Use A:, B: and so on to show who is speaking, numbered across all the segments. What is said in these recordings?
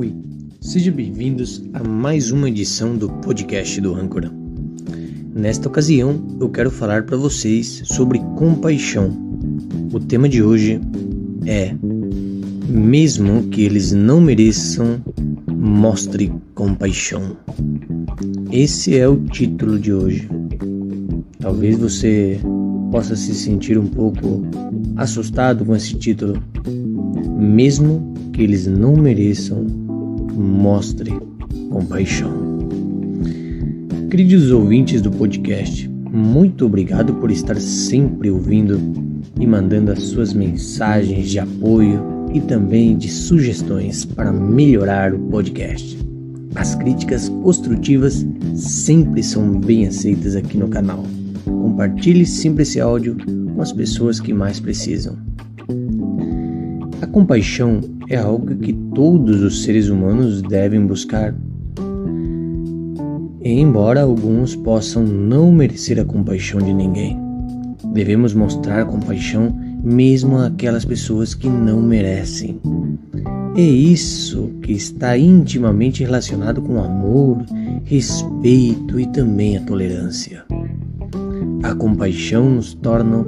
A: Oi, sejam bem-vindos a mais uma edição do podcast do Âncora. Nesta ocasião, eu quero falar para vocês sobre compaixão. O tema de hoje é: mesmo que eles não mereçam, mostre compaixão. Esse é o título de hoje. Talvez você possa se sentir um pouco assustado com esse título. Mesmo que eles não mereçam, mostre compaixão. Queridos ouvintes do podcast, muito obrigado por estar sempre ouvindo e mandando as suas mensagens de apoio e também de sugestões para melhorar o podcast. As críticas construtivas sempre são bem aceitas aqui no canal. Compartilhe sempre esse áudio com as pessoas que mais precisam. Compaixão é algo que todos os seres humanos devem buscar. E embora alguns possam não merecer a compaixão de ninguém, devemos mostrar compaixão mesmo àquelas pessoas que não merecem. É isso que está intimamente relacionado com amor, respeito e também a tolerância. A compaixão nos torna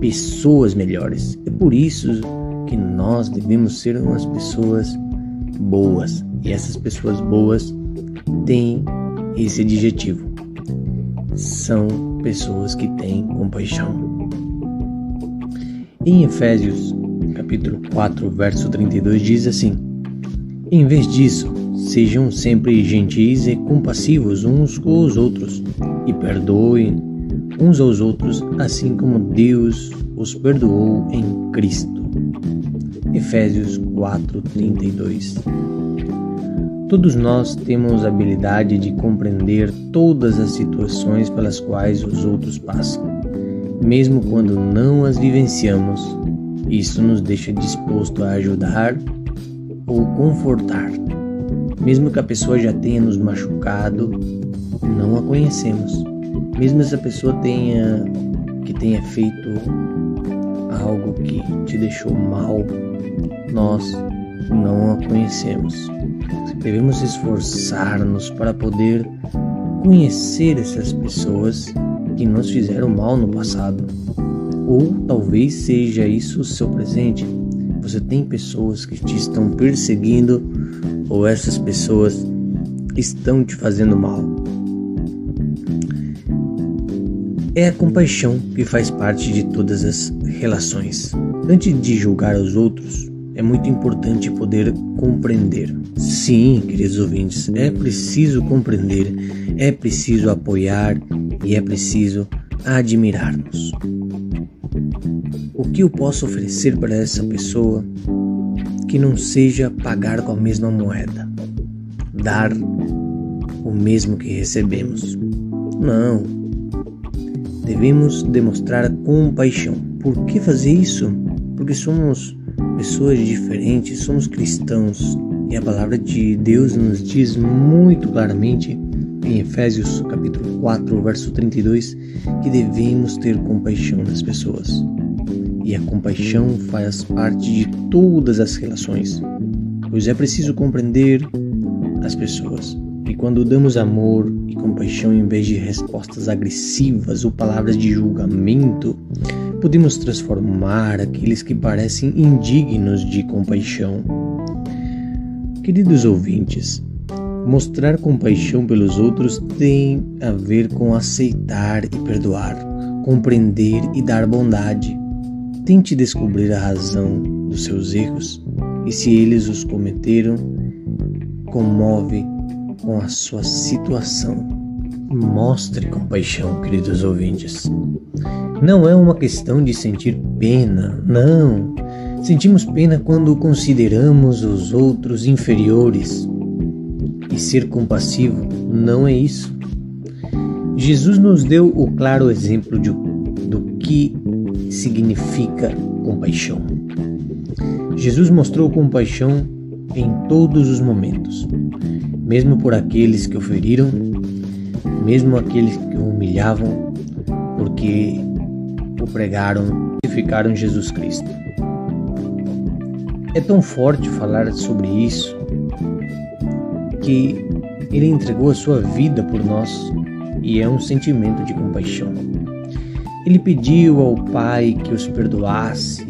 A: pessoas melhores. É por isso que nós devemos ser umas pessoas boas. E essas pessoas boas têm esse adjetivo. São pessoas que têm compaixão. Em Efésios, capítulo 4, verso 32 diz assim: Em vez disso, sejam sempre gentis e compassivos uns com os outros e perdoem uns aos outros, assim como Deus os perdoou em Cristo. Efésios 4:32. Todos nós temos a habilidade de compreender todas as situações pelas quais os outros passam, mesmo quando não as vivenciamos. Isso nos deixa disposto a ajudar ou confortar. Mesmo que a pessoa já tenha nos machucado, não a conhecemos mesmo essa pessoa tenha que tenha feito algo que te deixou mal, nós não a conhecemos. Devemos esforçar-nos para poder conhecer essas pessoas que nos fizeram mal no passado. Ou talvez seja isso o seu presente. Você tem pessoas que te estão perseguindo ou essas pessoas estão te fazendo mal. É a compaixão que faz parte de todas as relações. Antes de julgar os outros, é muito importante poder compreender. Sim, queridos ouvintes, é preciso compreender, é preciso apoiar e é preciso admirar-nos. O que eu posso oferecer para essa pessoa que não seja pagar com a mesma moeda, dar o mesmo que recebemos? Não, devemos demonstrar compaixão. Por que fazer isso? Porque somos pessoas diferentes, somos cristãos e a palavra de Deus nos diz muito claramente em Efésios capítulo 4, verso 32, que devemos ter compaixão das pessoas. E a compaixão faz parte de todas as relações, pois é preciso compreender as pessoas. E quando damos amor e compaixão em vez de respostas agressivas ou palavras de julgamento, podemos transformar aqueles que parecem indignos de compaixão. Queridos ouvintes, mostrar compaixão pelos outros tem a ver com aceitar e perdoar, compreender e dar bondade. Tente descobrir a razão dos seus erros e, se eles os cometeram, comove com a sua situação. Mostre compaixão, queridos ouvintes. Não é uma questão de sentir pena, não. Sentimos pena quando consideramos os outros inferiores. E ser compassivo não é isso. Jesus nos deu o claro exemplo de, do que significa compaixão. Jesus mostrou compaixão em todos os momentos mesmo por aqueles que o feriram, mesmo aqueles que o humilhavam, porque o pregaram e ficaram Jesus Cristo. É tão forte falar sobre isso que ele entregou a sua vida por nós e é um sentimento de compaixão. Ele pediu ao Pai que os perdoasse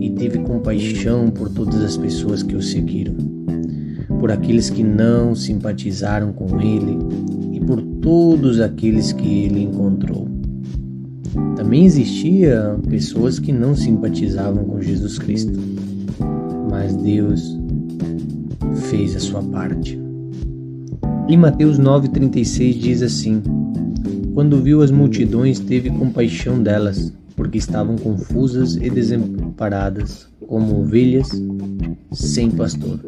A: e teve compaixão por todas as pessoas que o seguiram, por aqueles que não simpatizaram com ele e por todos aqueles que ele encontrou. Também existia pessoas que não simpatizavam com Jesus Cristo, mas Deus fez a sua parte. Em Mateus 9,36 diz assim: Quando viu as multidões, teve compaixão delas, porque estavam confusas e desamparadas, como ovelhas sem pastor.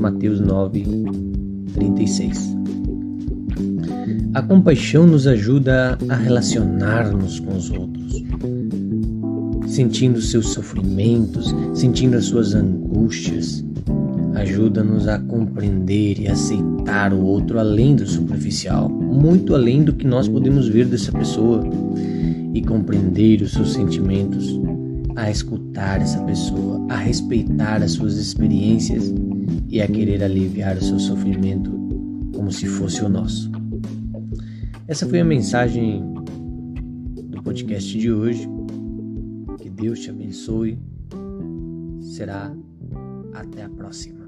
A: Mateus 9:36. A compaixão nos ajuda a relacionar-nos com os outros, sentindo seus sofrimentos, sentindo as suas angústias. Ajuda-nos a compreender e aceitar o outro além do superficial, muito além do que nós podemos ver dessa pessoa, e compreender os seus sentimentos, a escutar essa pessoa, a respeitar as suas experiências e a querer aliviar o seu sofrimento como se fosse o nosso. Essa foi a mensagem do podcast de hoje. Que Deus te abençoe. Será até a próxima.